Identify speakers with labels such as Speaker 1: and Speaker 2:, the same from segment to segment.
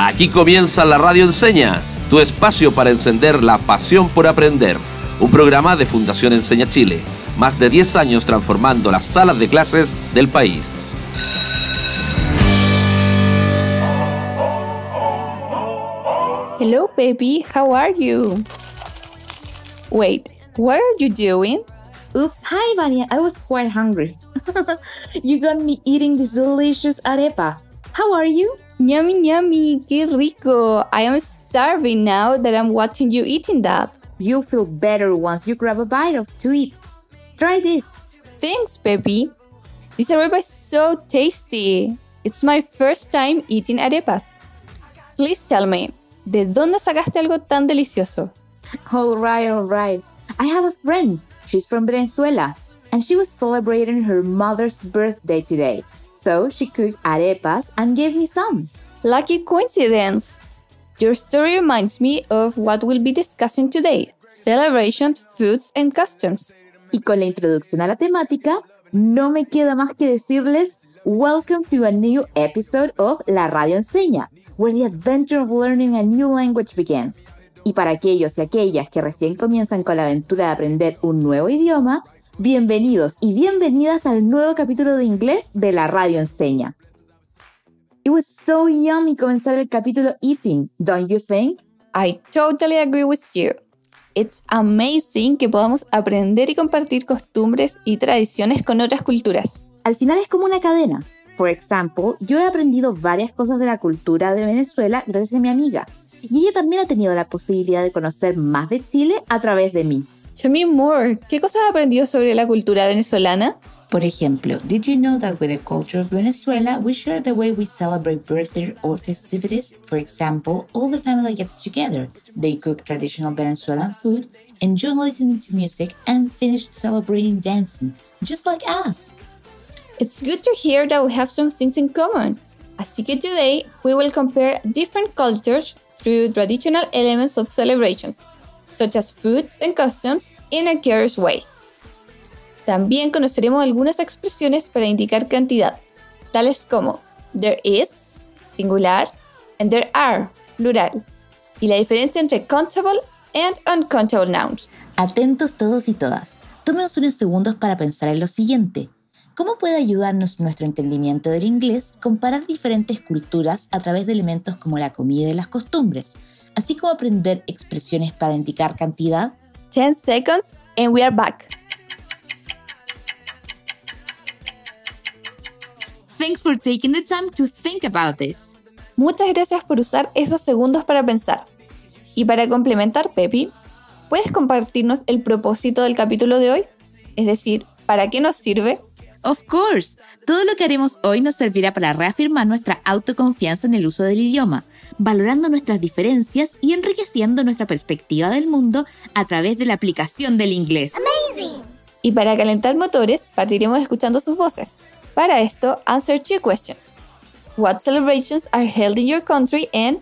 Speaker 1: Aquí comienza la Radio Enseña, tu espacio para encender la pasión por aprender. Un programa de Fundación Enseña Chile, más de 10 años transformando las salas de clases del país.
Speaker 2: Hello, baby. How are you? Wait, what are you doing?
Speaker 3: Oops, hi, Vania. I was quite hungry. you got me eating this delicious arepa. How are you?
Speaker 2: Yummy, yummy. Qué rico. I am starving now that I'm watching you eating that.
Speaker 3: You'll feel better once you grab a bite of to eat. Try this.
Speaker 2: Thanks, baby. This arepa is so tasty. It's my first time eating arepas. Please tell me, ¿de dónde sacaste algo tan delicioso?
Speaker 3: All right, all right. I have a friend. She's from Venezuela, and she was celebrating her mother's birthday today. So she cooked arepas and gave me some.
Speaker 2: Lucky coincidence. Your story reminds me of what we'll be discussing today celebrations, foods, and customs.
Speaker 3: Y con la introducción a la temática, no me queda más que decirles Welcome to a new episode of La Radio Enseña, where the adventure of learning a new language begins. Y para aquellos y aquellas que recién comienzan con la aventura de aprender un nuevo idioma, bienvenidos y bienvenidas al nuevo capítulo de inglés de La Radio Enseña. It was so yummy comenzar el capítulo eating, don't you think?
Speaker 2: I totally agree with you. It's amazing que podamos aprender y compartir costumbres y tradiciones con otras culturas.
Speaker 3: Al final es como una cadena. Por ejemplo, yo he aprendido varias cosas de la cultura de Venezuela gracias a mi amiga. Y ella también ha tenido la posibilidad de conocer más de Chile a través de mí.
Speaker 2: Tell me more. ¿Qué cosas has aprendido sobre la cultura venezolana?
Speaker 4: Por ejemplo, did you know that with the culture of Venezuela, we share the way we celebrate birthdays or festivities? For example, all the family gets together. They cook traditional Venezuelan food, enjoy listening to music, and finish celebrating dancing, just like us.
Speaker 2: It's good to hear that we have some things in common. Así que today we will compare different cultures through traditional elements of celebrations, such as foods and customs, in a curious way. También conoceremos algunas expresiones para indicar cantidad, tales como there is, singular, and there are, plural, y la diferencia entre countable and uncountable nouns.
Speaker 4: Atentos todos y todas. Tómenos unos segundos para pensar en lo siguiente. ¿Cómo puede ayudarnos nuestro entendimiento del inglés comparar diferentes culturas a través de elementos como la comida y las costumbres, así como aprender expresiones para indicar cantidad?
Speaker 2: 10 seconds and we are back.
Speaker 3: Thanks for taking the time to think about this.
Speaker 2: Muchas gracias por usar esos segundos para pensar. Y para complementar, Pepi, ¿puedes compartirnos el propósito del capítulo de hoy? Es decir, ¿para qué nos sirve?
Speaker 3: Of course, todo lo que haremos hoy nos servirá para reafirmar nuestra autoconfianza en el uso del idioma, valorando nuestras diferencias y enriqueciendo nuestra perspectiva del mundo a través de la aplicación del inglés.
Speaker 2: Amazing. Y para calentar motores, partiremos escuchando sus voces. Para esto, answer two questions. What celebrations are held in your country and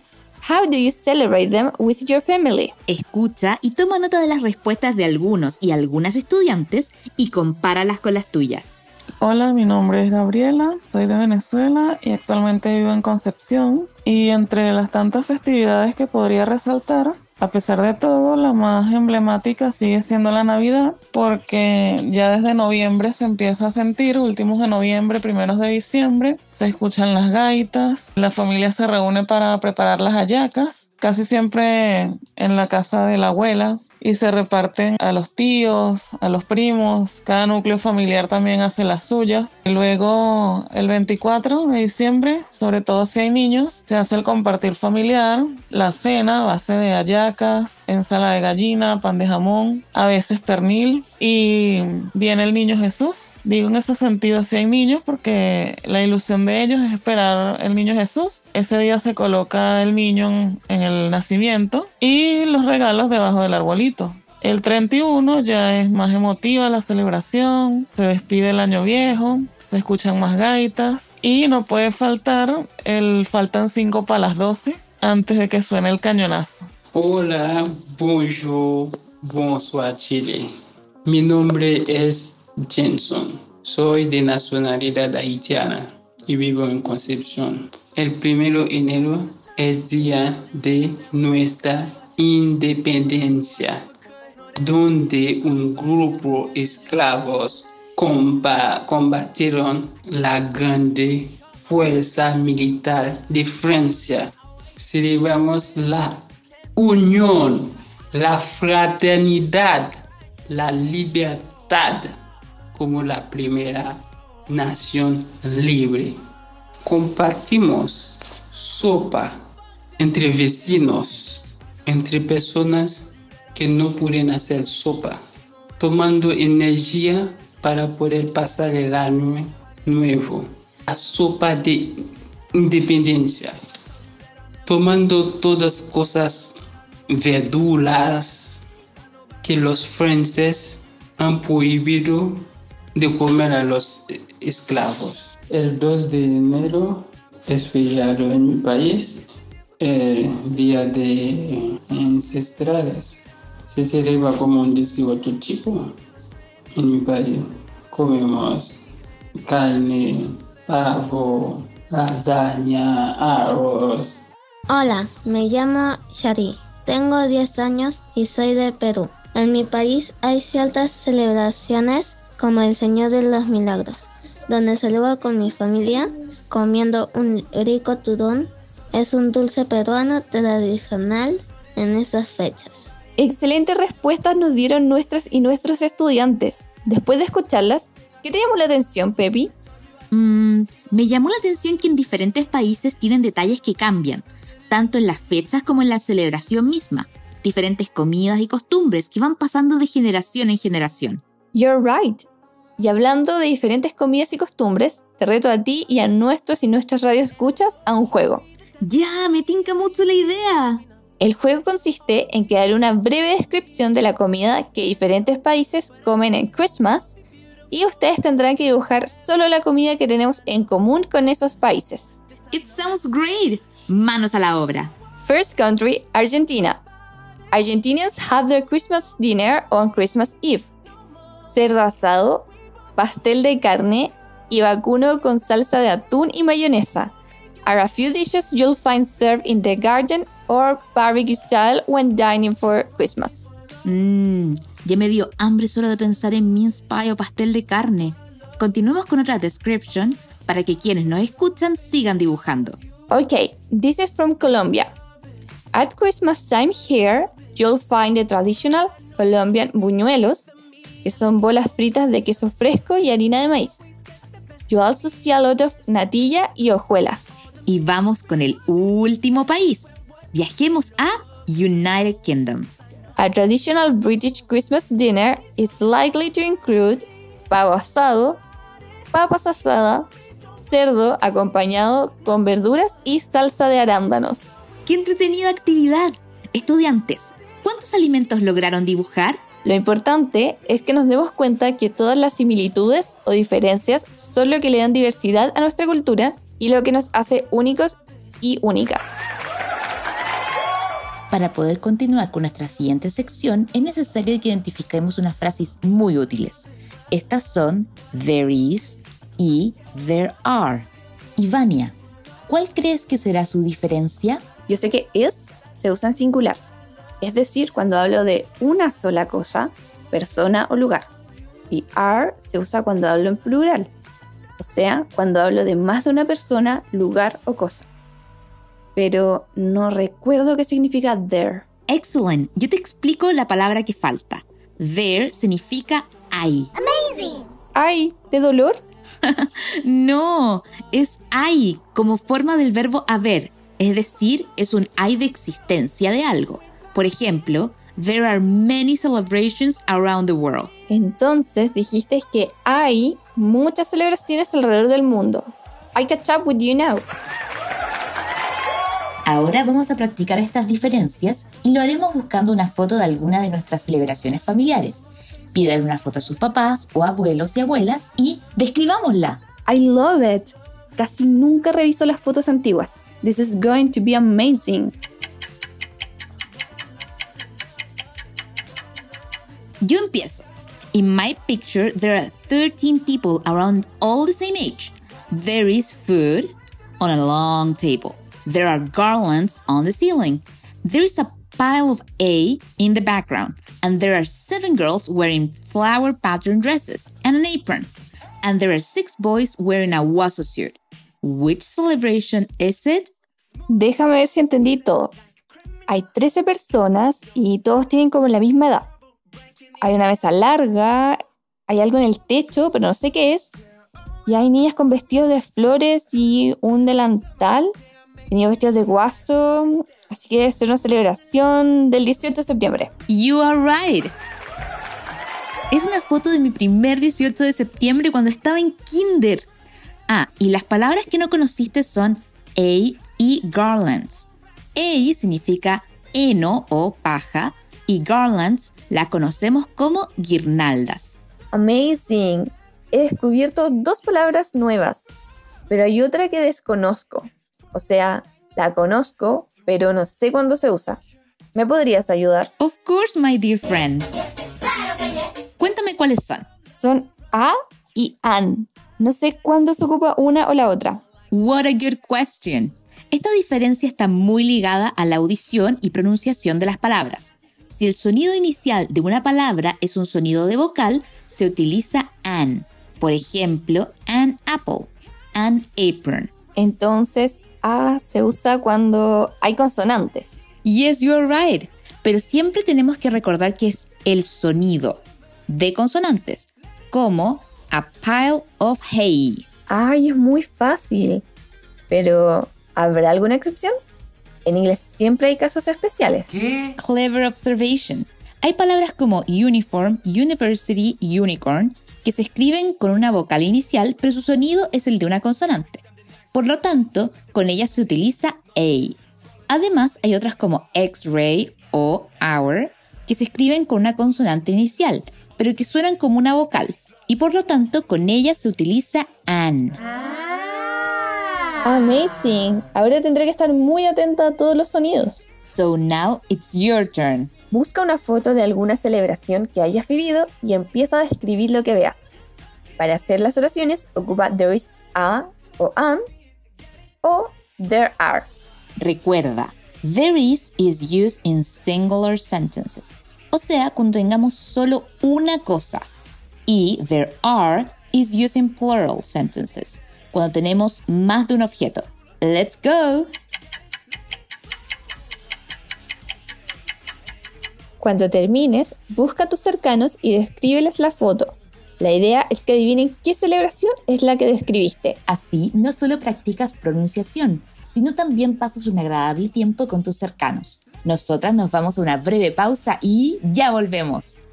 Speaker 2: how do you celebrate them with your family?
Speaker 3: Escucha y toma nota de las respuestas de algunos y algunas estudiantes y compáralas con las tuyas.
Speaker 5: Hola, mi nombre es Gabriela, soy de Venezuela y actualmente vivo en Concepción. Y entre las tantas festividades que podría resaltar, a pesar de todo, la más emblemática sigue siendo la Navidad, porque ya desde noviembre se empieza a sentir, últimos de noviembre, primeros de diciembre, se escuchan las gaitas, la familia se reúne para preparar las hallacas, casi siempre en la casa de la abuela, y se reparten a los tíos, a los primos, cada núcleo familiar también hace las suyas. Y luego el 24 de diciembre, sobre todo si hay niños, se hace el compartir familiar, la cena a base de hallacas, ensalada de gallina, pan de jamón, a veces pernil y viene el niño Jesús Digo en ese sentido si hay niños porque la ilusión de ellos es esperar el niño Jesús. Ese día se coloca el niño en, el nacimiento y los regalos debajo del arbolito. El 31 ya es más emotiva la celebración, se despide el año viejo, se escuchan más gaitas y no puede faltar el faltan 5 para las 12 antes de que suene el cañonazo.
Speaker 6: Hola, bonjour, bonsoir Chile. Mi nombre es Jenson. Soy de nacionalidad haitiana y vivo en Concepción. El primero de enero el día de nuestra independencia, donde un grupo de esclavos comba- combatieron la grande fuerza militar de Francia. Celebramos la unión, la fraternidad, la libertad como la primera nación libre. Compartimos sopa entre vecinos, entre personas que no pueden hacer sopa, tomando energía para poder pasar el año nuevo. La sopa de independencia, tomando todas cosas verduras que los franceses han prohibido de comer a los esclavos. El 2 de enero es feriado en mi país, el día de ancestrales. Se celebra como un 18 tipo en mi país. Comemos carne, pavo, lasaña, arroz,
Speaker 7: Hola, me llamo Shari. Tengo 10 años y soy de Perú. En mi país hay ciertas celebraciones como el Señor de los Milagros, donde celebro con mi familia comiendo un rico turón. Es un dulce peruano tradicional en esas fechas.
Speaker 2: Excelentes respuestas nos dieron nuestras y nuestros estudiantes. Después de escucharlas, ¿qué te llamó la atención, Pepi?
Speaker 3: Mm, me llamó la atención que en diferentes países tienen detalles que cambian, tanto en las fechas como en la celebración misma, diferentes comidas y costumbres que van pasando de generación en generación.
Speaker 2: You're right. Y hablando de diferentes comidas y costumbres, te reto a ti y a nuestros y nuestras radioescuchas a un juego.
Speaker 3: Ya, me tinca mucho la idea.
Speaker 2: El juego consiste en crear una breve descripción de la comida que diferentes países comen en Christmas y ustedes tendrán que dibujar solo la comida que tenemos en común con esos países.
Speaker 3: It sounds great. Manos a la obra.
Speaker 2: First country, Argentina. Argentinians have their Christmas dinner on Christmas Eve. Cerdo asado, pastel de carne y vacuno con salsa de atún y mayonesa. Are a few dishes you'll find served in the garden or barbecue style when dining for Christmas.
Speaker 3: Mmm, ya me dio hambre solo de pensar en mince pie o pastel de carne. Continuemos con otra description para que quienes nos escuchan sigan dibujando.
Speaker 2: Okay, this is from Colombia. At Christmas time here, you'll find the traditional Colombian buñuelos, que son bolas fritas de queso fresco y harina de maíz. You also see a lot of natilla y hojuelas.
Speaker 3: Y vamos con el último país. Viajemos a United Kingdom.
Speaker 2: A traditional British Christmas dinner is likely to include pavo asado, papas asadas, cerdo acompañado con verduras y salsa de arándanos.
Speaker 3: ¡Qué entretenida actividad! Estudiantes, ¿cuántos alimentos lograron dibujar?
Speaker 2: Lo importante es que nos demos cuenta que todas las similitudes o diferencias son lo que le dan diversidad a nuestra cultura y lo que nos hace únicos y únicas.
Speaker 4: Para poder continuar con nuestra siguiente sección, es necesario que identifiquemos unas frases muy útiles. Estas son there is y there are. Ivania, ¿cuál crees que será su diferencia?
Speaker 2: Yo sé que is se usa en singular, es decir, cuando hablo de una sola cosa, persona o lugar. Y are se usa cuando hablo en plural, o sea, cuando hablo de más de una persona, lugar o cosa. Pero no recuerdo qué significa there.
Speaker 3: Excellent. Yo te explico la palabra que falta. There significa hay.
Speaker 2: Ay, ¿de dolor?
Speaker 3: No, es hay como forma del verbo haber, es decir, es un hay de existencia de algo. Por ejemplo, there are many celebrations around the world.
Speaker 2: Entonces dijiste que hay muchas celebraciones alrededor del mundo. I catch up with you now.
Speaker 4: Ahora vamos a practicar estas diferencias y lo haremos buscando una foto de alguna de nuestras celebraciones familiares. Pidan una foto a sus papás o abuelos y abuelas y describámosla.
Speaker 2: I love it. Casi nunca reviso las fotos antiguas. This is going to be amazing.
Speaker 3: Yo empiezo. In my picture, there are 13 people around all the same age. There is food on a long table. There are garlands on the ceiling. There is a pile of A in the background, and there are seven girls wearing flower pattern dresses and an apron, and there are six boys wearing a waso suit. Which celebration is it?
Speaker 2: Déjame ver si entendí todo. Hay 13 personas y todos tienen como la misma edad. Hay una mesa larga, hay algo en el techo, pero no sé qué es. Y hay niñas con vestidos de flores y un delantal. Y niños vestidos de guaso. Así que debe ser una celebración del 18 de septiembre.
Speaker 3: You are right. Es una foto de mi primer 18 de septiembre cuando estaba en kinder. Ah, y las palabras que no conociste son A y garlands. A significa heno o paja y garlands la conocemos como guirnaldas.
Speaker 2: Amazing. He descubierto dos palabras nuevas, pero hay otra que desconozco. O sea, la conozco, pero no sé cuándo se usa. ¿Me podrías ayudar?
Speaker 3: Of course, my dear friend. Cuéntame cuáles son.
Speaker 2: Son a y an. No sé cuándo se ocupa una o la otra.
Speaker 3: What a good question. Esta diferencia está muy ligada a la audición y pronunciación de las palabras. Si el sonido inicial de una palabra es un sonido de vocal, se utiliza an. Por ejemplo, an apple, an apron.
Speaker 2: Entonces, a se usa cuando hay consonantes.
Speaker 3: Yes, you're right. Pero siempre tenemos que recordar que es el sonido de consonantes, como a pile of hay.
Speaker 2: Ay, es muy fácil. Pero, ¿habrá alguna excepción? En inglés siempre hay casos especiales.
Speaker 3: Clever observation. Hay palabras como uniform, university, unicorn, que se escriben con una vocal inicial, pero su sonido es el de una consonante. Por lo tanto, con ellas se utiliza A. Además, hay otras como X-ray o hour, que se escriben con una consonante inicial, pero que suenan como una vocal, y por lo tanto con ellas se utiliza an.
Speaker 2: Amazing. Ahora tendré que estar muy atenta a todos los sonidos.
Speaker 3: So now it's your turn.
Speaker 2: Busca una foto de alguna celebración que hayas vivido y empieza a describir lo que veas. Para hacer las oraciones, ocupa there is a o an o there are.
Speaker 3: Recuerda, there is is used in singular sentences, o sea, cuando tengamos solo una cosa. Y there are is used in plural sentences, cuando tenemos más de un objeto. Let's go!
Speaker 2: Cuando termines, busca a tus cercanos y descríbeles la foto. La idea es que adivinen qué celebración es la que describiste.
Speaker 3: Así no solo practicas pronunciación, sino también pasas un agradable tiempo con tus cercanos. Nosotras nos vamos a una breve pausa y ya volvemos.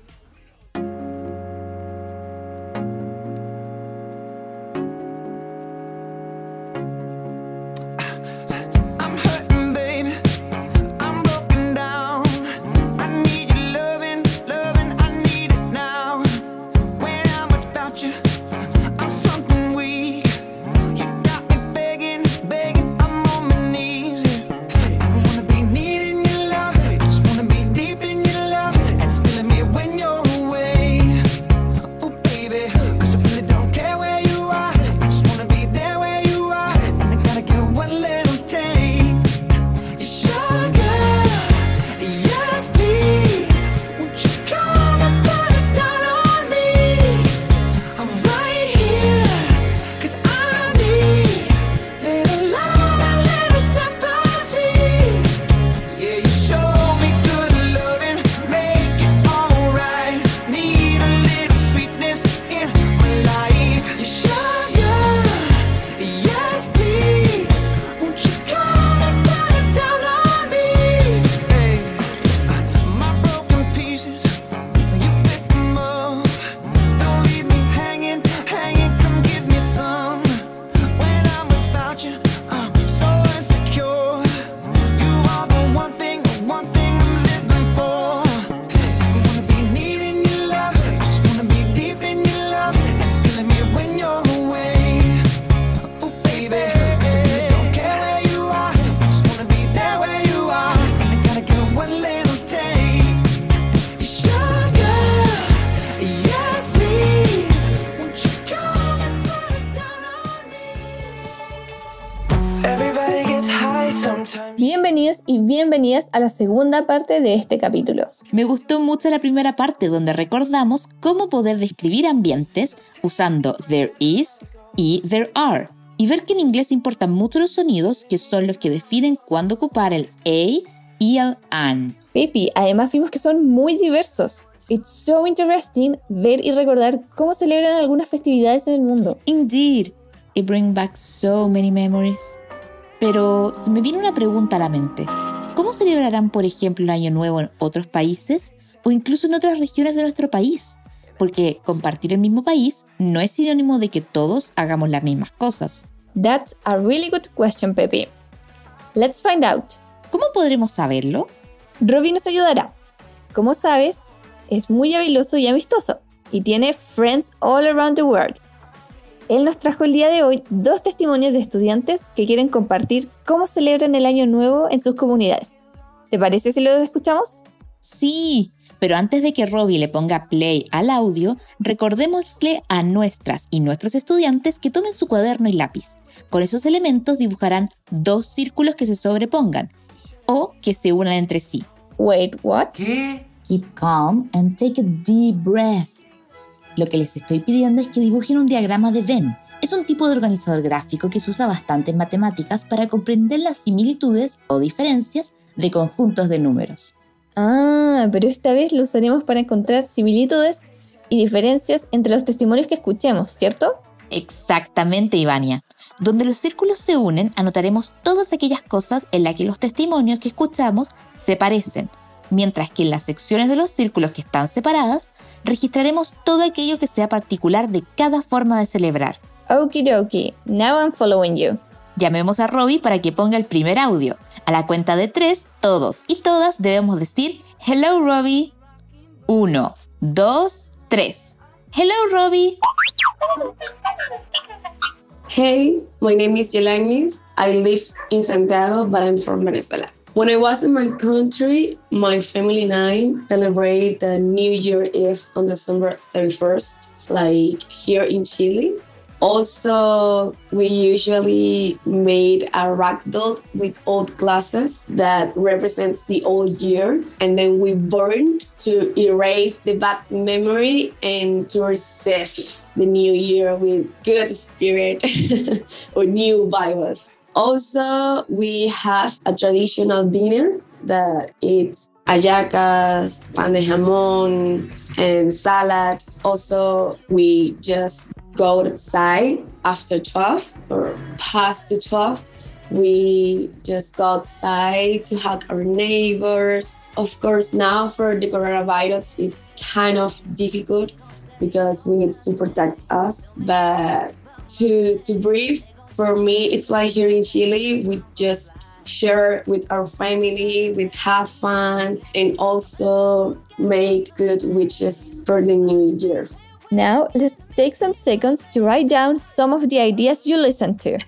Speaker 2: Bienvenidas a la segunda parte de este capítulo.
Speaker 3: Me gustó mucho la primera parte donde recordamos cómo poder describir ambientes usando there is y there are y ver que en inglés importan mucho los sonidos que son los que definen cuándo ocupar el a y el an.
Speaker 2: Pepi, además vimos que son muy diversos. It's so interesting ver y recordar cómo celebran algunas festividades en el mundo.
Speaker 3: Indeed, it brings back so many memories. Pero se me viene una pregunta a la mente. ¿Cómo celebrarán, por ejemplo, el Año Nuevo en otros países o incluso en otras regiones de nuestro país? Porque compartir el mismo país no es sinónimo de que todos hagamos las mismas cosas.
Speaker 2: That's a really good question, Pepi. Let's find out.
Speaker 3: ¿Cómo podremos saberlo?
Speaker 2: Robbie nos ayudará. Como sabes, es muy habiloso y amistoso y tiene friends all around the world. Él nos trajo el día de hoy dos testimonios de estudiantes que quieren compartir cómo celebran el año nuevo en sus comunidades. ¿Te parece si los escuchamos?
Speaker 3: Sí, pero antes de que Robbie le ponga play al audio, recordémosle a nuestras y nuestros estudiantes que tomen su cuaderno y lápiz. Con esos elementos dibujarán dos círculos que se sobrepongan o que se unan entre sí.
Speaker 2: Wait, what?
Speaker 4: Keep calm and take a deep breath. Lo que les estoy pidiendo es que dibujen un diagrama de Venn. Es un tipo de organizador gráfico que se usa bastante en matemáticas para comprender las similitudes o diferencias de conjuntos de números.
Speaker 2: Ah, pero esta vez lo usaremos para encontrar similitudes y diferencias entre los testimonios que escuchemos, ¿cierto?
Speaker 3: Exactamente, Ivania. Donde los círculos se unen, anotaremos todas aquellas cosas en las que los testimonios que escuchamos se parecen, mientras que en las secciones de los círculos que están separadas, registraremos todo aquello que sea particular de cada forma de celebrar.
Speaker 2: Okidoki, now I'm following you.
Speaker 3: Llamemos a Robbie para que ponga el primer audio. A la cuenta de tres, todos y todas debemos decir Hello Robbie. Uno, dos, tres. Hello Robbie.
Speaker 8: Hey, my name is Yelanis. I live in Santiago, but I'm from Venezuela. When I was in my country, my family and I celebrate the New Year Eve on December 31st, like here in Chile. Also, we usually made a ragdoll with old glasses that represents the old year, and then we burned to erase the bad memory and to receive the new year with good spirit or new vibes. Also, we have a traditional dinner that it's hallacas, pan de jamón, and salad. Also, we just go outside after 12 or past the 12. We just go outside to hug our neighbors. Of course, now for the coronavirus, it's kind of difficult because we need to protect us. But to to breathe, for me, it's like here in Chile, we just share with our family, we have fun, and also make good wishes for the new year.
Speaker 2: Now, let's take some seconds to write down some of the ideas you listened to.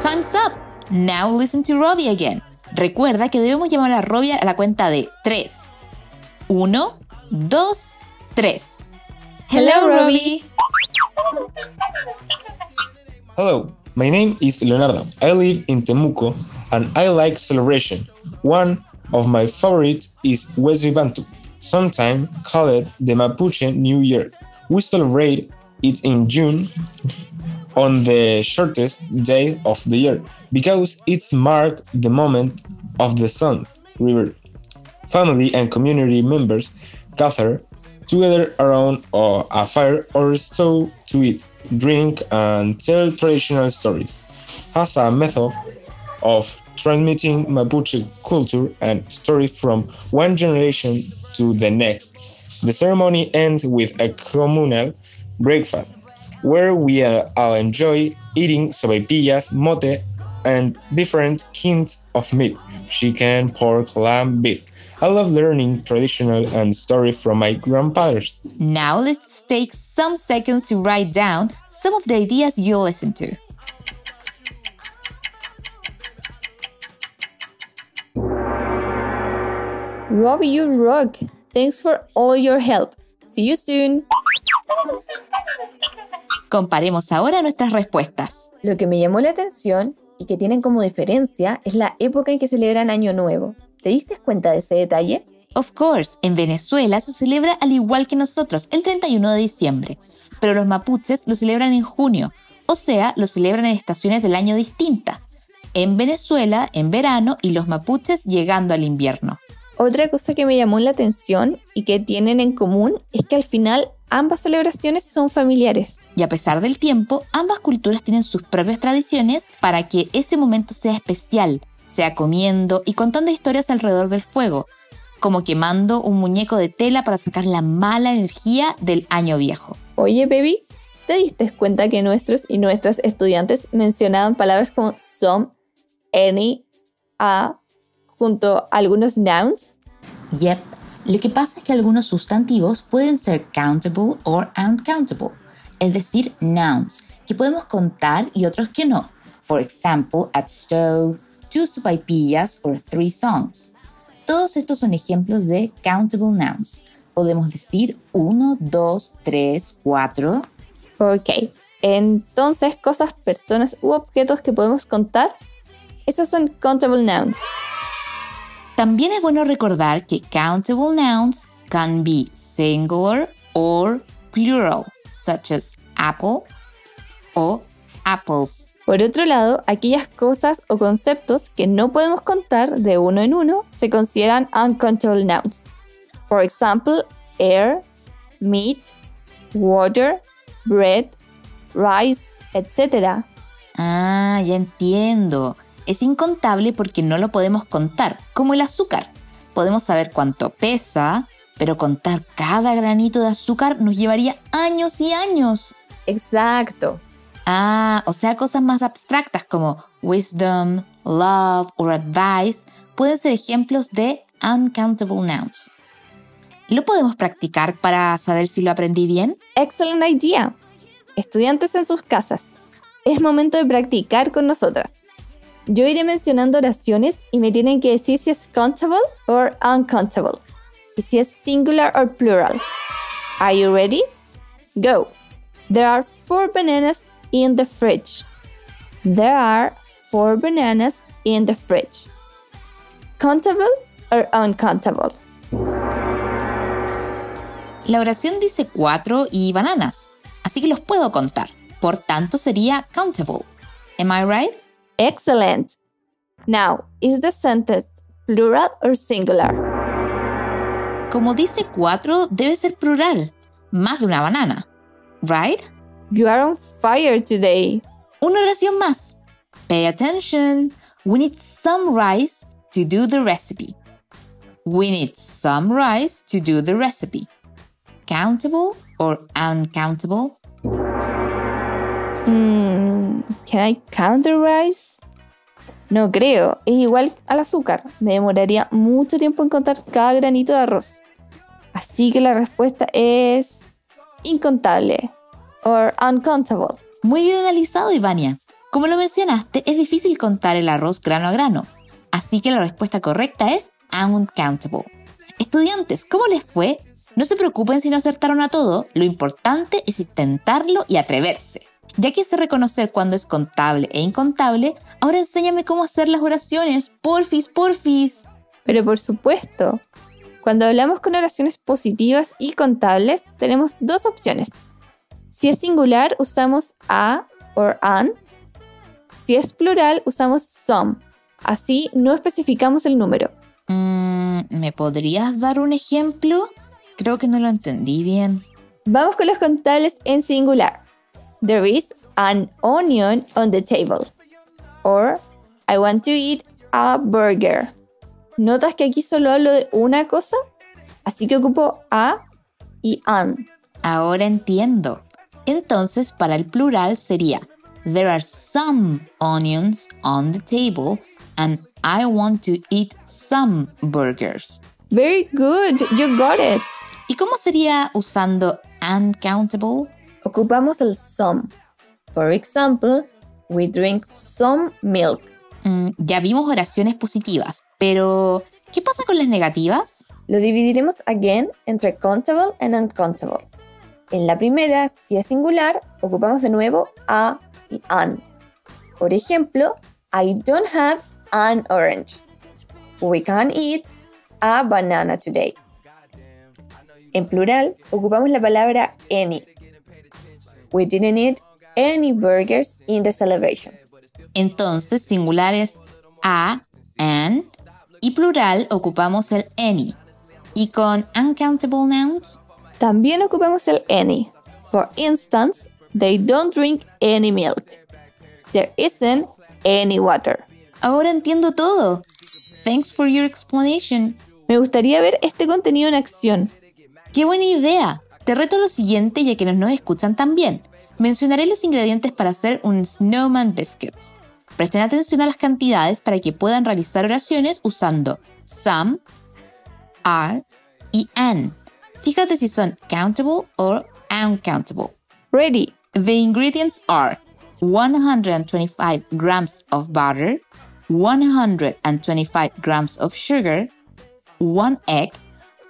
Speaker 3: Time's up. Now listen to Robbie again. Recuerda que debemos llamar a Robbie a la cuenta de 3. 1, 2, 3. Hello, Robbie.
Speaker 9: Hello, my name is Leonardo. I live in Temuco and I like celebration. One of my favorites is Huesvivantu, sometimes called the Mapuche New Year. We celebrate it in June on the shortest day of the year because it's marked the moment of the sun's rebirth. Family and community members gather together around a fire or stove to eat, drink, and tell traditional stories. As a method of transmitting Mapuche culture and story from one generation to the next. The ceremony ends with a communal breakfast where we uh, all enjoy eating sopaipillas, mote, and different kinds of meat chicken, pork, lamb, beef. I love learning traditional and story from my grandfathers.
Speaker 3: Now let's take some seconds to write down some of the ideas you listen to.
Speaker 2: Robbie, you rock! Thanks for all your help. See you soon!
Speaker 3: Comparemos ahora nuestras respuestas.
Speaker 2: Lo que me llamó la atención y que tienen como diferencia es la época en que celebran Año Nuevo. ¿Te diste cuenta de ese detalle?
Speaker 3: Of course, en Venezuela se celebra al igual que nosotros, el 31 de diciembre, pero los mapuches lo celebran en junio, o sea, lo celebran en estaciones del año distintas. En Venezuela, en verano, y los mapuches llegando al invierno.
Speaker 2: Otra cosa que me llamó la atención y que tienen en común es que al final ambas celebraciones son familiares.
Speaker 3: Y a pesar del tiempo, ambas culturas tienen sus propias tradiciones para que ese momento sea especial, sea comiendo y contando historias alrededor del fuego, como quemando un muñeco de tela para sacar la mala energía del año viejo.
Speaker 2: Oye, baby, ¿te diste cuenta que nuestros y nuestras estudiantes mencionaban palabras como some, any, a, junto a algunos nouns?
Speaker 4: Yep. Lo que pasa es que algunos sustantivos pueden ser countable o uncountable, es decir, nouns, que podemos contar y otros que no. For example, at stove, two sopaipillas or three songs. Todos estos son ejemplos de countable nouns. Podemos decir 1, 2, 3, 4.
Speaker 2: Ok, entonces cosas, personas u objetos que podemos contar, esos son countable nouns.
Speaker 3: También es bueno recordar que countable nouns can be singular or plural, such as apple o apples.
Speaker 2: Por otro lado, aquellas cosas o conceptos que no podemos contar de uno en uno se consideran uncountable nouns. For example, air, meat, water, bread, rice, etc.
Speaker 3: Ah, ya entiendo. Es incontable porque no lo podemos contar, como el azúcar. Podemos saber cuánto pesa, pero contar cada granito de azúcar nos llevaría años y años.
Speaker 2: Exacto.
Speaker 3: Ah, o sea, cosas más abstractas como wisdom, love or advice pueden ser ejemplos de uncountable nouns. ¿Lo podemos practicar para saber si lo aprendí bien?
Speaker 2: Excellent idea. Estudiantes en sus casas, es momento de practicar con nosotras. Yo iré mencionando oraciones y me tienen que decir si es countable o uncountable y si es singular or plural. Are you ready? Go. There are four bananas in the fridge. There are four bananas in the fridge. Countable or uncountable?
Speaker 3: La oración dice cuatro y bananas, así que los puedo contar. Por tanto, sería countable. Am I right?
Speaker 2: Excellent. Now, is the sentence plural or singular?
Speaker 3: Como dice cuatro, debe ser plural, más de una banana. Right?
Speaker 2: You are on fire today.
Speaker 3: Una oración más. Pay attention. We need some rice to do the recipe. We need some rice to do the recipe. Countable or uncountable?
Speaker 2: Hmm, can I count the rice? No creo, es igual al azúcar. Me demoraría mucho tiempo en contar cada granito de arroz. Así que la respuesta es incontable or uncountable.
Speaker 3: Muy bien analizado, Ivania. Como lo mencionaste, es difícil contar el arroz grano a grano. Así que la respuesta correcta es uncountable. Estudiantes, ¿cómo les fue? No se preocupen si no acertaron a todo, lo importante es intentarlo y atreverse. Ya que sé reconocer cuándo es contable e incontable, ahora enséñame cómo hacer las oraciones. Porfis, porfis.
Speaker 2: Pero por supuesto, cuando hablamos con oraciones positivas y contables, tenemos dos opciones. Si es singular, usamos a o an. Si es plural, usamos some. Así no especificamos el número.
Speaker 3: Mm, ¿Me podrías dar un ejemplo? Creo que no lo entendí bien.
Speaker 2: Vamos con los contables en singular. There is an onion on the table. Or I want to eat a burger. ¿Notas que aquí solo hablo de una cosa? Así que ocupo a y an.
Speaker 3: Ahora entiendo. Entonces, para el plural sería There are some onions on the table and I want to eat some burgers.
Speaker 2: Very good, you got it.
Speaker 3: ¿Y cómo sería usando uncountable?
Speaker 2: Ocupamos el some. For example, we drink some milk.
Speaker 3: Mm, ya vimos oraciones positivas, pero ¿qué pasa con las negativas?
Speaker 2: Lo dividiremos again entre countable and uncountable. En la primera, si es singular, ocupamos de nuevo a y an. Por ejemplo, I don't have an orange. We can't eat a banana today. En plural, ocupamos la palabra any. We didn't eat any burgers in the celebration.
Speaker 3: Entonces, singular es a, an, y plural ocupamos el any. Y con uncountable nouns,
Speaker 2: También ocupamos el any. For instance, they don't drink any milk. There isn't any water.
Speaker 3: ahora entiendo todo. Thanks for your explanation.
Speaker 2: Me gustaría ver este contenido en acción.
Speaker 3: ¡Qué buena idea! Te reto lo siguiente ya que nos, nos escuchan también. Mencionaré los ingredientes para hacer un Snowman Biscuits. Presten atención a las cantidades para que puedan realizar oraciones usando some, are y an. Fíjate si son countable or uncountable.
Speaker 2: Ready.
Speaker 3: The ingredients are 125 grams of butter, 125 grams of sugar, 1 egg,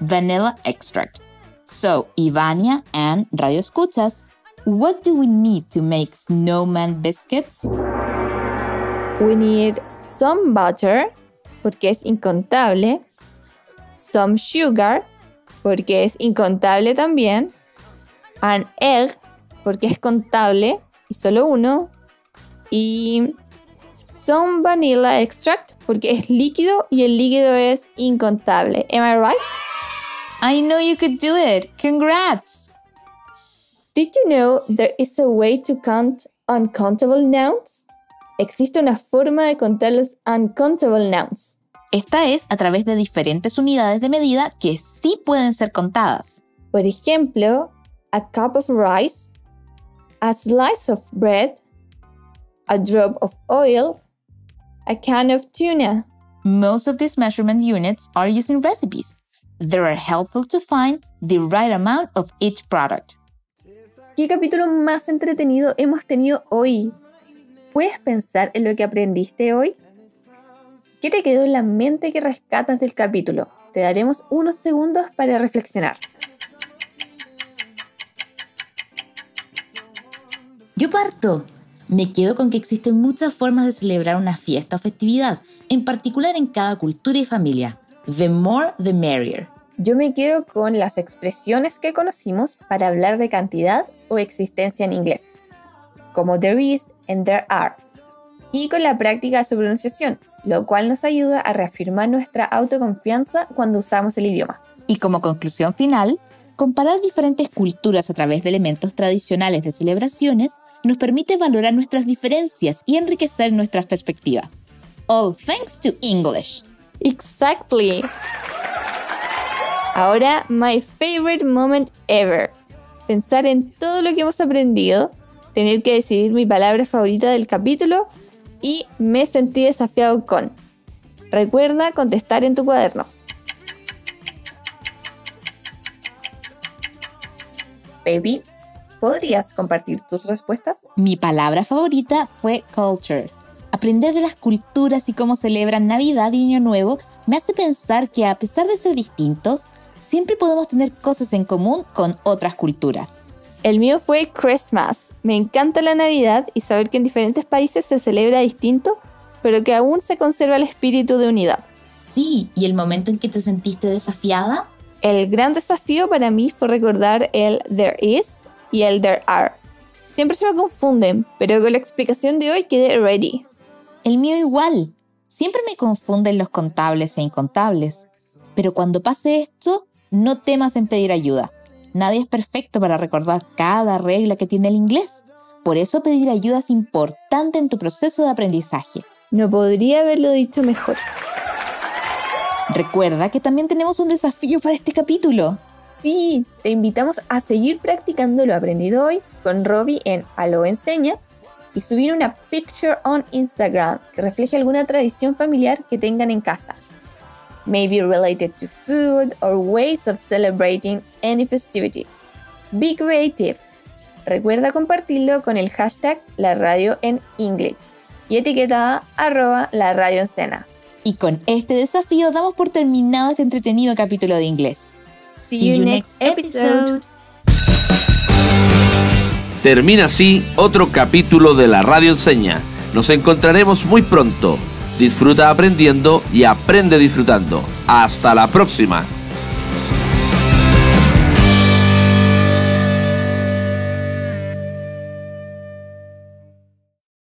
Speaker 3: vanilla extract. So, Ivania and Radio Escuchas, what do we need to make snowman biscuits?
Speaker 2: We need some butter, porque es incontable. Some sugar, porque es incontable también. An egg, porque es contable y solo uno. Y some vanilla extract, porque es líquido y el líquido es incontable. Am I right?
Speaker 3: I know you could do it. Congrats!
Speaker 2: Did you know there is a way to count uncountable nouns? Existe una forma de contar los uncountable nouns.
Speaker 3: Esta es a través de diferentes unidades de medida que sí pueden ser contadas.
Speaker 2: Por ejemplo, a cup of rice, a slice of bread, a drop of oil, a can of tuna.
Speaker 3: Most of these measurement units are used in recipes. They are helpful to find the right amount of each product.
Speaker 2: ¿Qué capítulo más entretenido hemos tenido hoy? ¿Puedes pensar en lo que aprendiste hoy? ¿Qué te quedó en la mente que rescatas del capítulo? Te daremos unos segundos para reflexionar.
Speaker 4: Yo parto. Me quedo con que existen muchas formas de celebrar una fiesta o festividad, en particular en cada cultura y familia. The more, the merrier.
Speaker 2: Yo me quedo con las expresiones que conocimos para hablar de cantidad o existencia en inglés, como there is and there are, y con la práctica de su pronunciación, lo cual nos ayuda a reafirmar nuestra autoconfianza cuando usamos el idioma.
Speaker 3: Y como conclusión final, comparar diferentes culturas a través de elementos tradicionales de celebraciones nos permite valorar nuestras diferencias y enriquecer nuestras perspectivas. All thanks to English.
Speaker 2: Exactly. Ahora, my favorite moment ever. Pensar en todo lo que hemos aprendido, tener que decidir mi palabra favorita del capítulo y me sentí desafiado con. Recuerda contestar en tu cuaderno. Baby, ¿podrías compartir tus respuestas?
Speaker 3: Mi palabra favorita fue culture. Aprender de las culturas y cómo celebran Navidad y Año Nuevo me hace pensar que a pesar de ser distintos, siempre podemos tener cosas en común con otras culturas.
Speaker 2: El mío fue Christmas. Me encanta la Navidad y saber que en diferentes países se celebra distinto, pero que aún se conserva el espíritu de unidad.
Speaker 4: Sí, ¿y el momento en que te sentiste desafiada?
Speaker 2: El gran desafío para mí fue recordar el there is y el there are. Siempre se me confunden, pero con la explicación de hoy quedé ready.
Speaker 3: El mío igual. Siempre me confunden los contables e incontables. Pero cuando pase esto, no temas en pedir ayuda. Nadie es perfecto para recordar cada regla que tiene el inglés. Por eso pedir ayuda es importante en tu proceso de aprendizaje.
Speaker 2: No podría haberlo dicho mejor.
Speaker 3: Recuerda que también tenemos un desafío para este capítulo.
Speaker 2: Sí, te invitamos a seguir practicando lo aprendido hoy con Robbie en Alo Enseña y subir una picture on Instagram que refleje alguna tradición familiar que tengan en casa. Maybe related to food or ways of celebrating any festivity. Be creative. Recuerda compartirlo con el hashtag La Radio en English y etiquetada arroba la radio en cena.
Speaker 3: Y con este desafío damos por terminado este entretenido capítulo de inglés.
Speaker 2: See you next episode.
Speaker 1: Termina así otro capítulo de la Radio Enseña. Nos encontraremos muy pronto. Disfruta aprendiendo y aprende disfrutando. Hasta la próxima.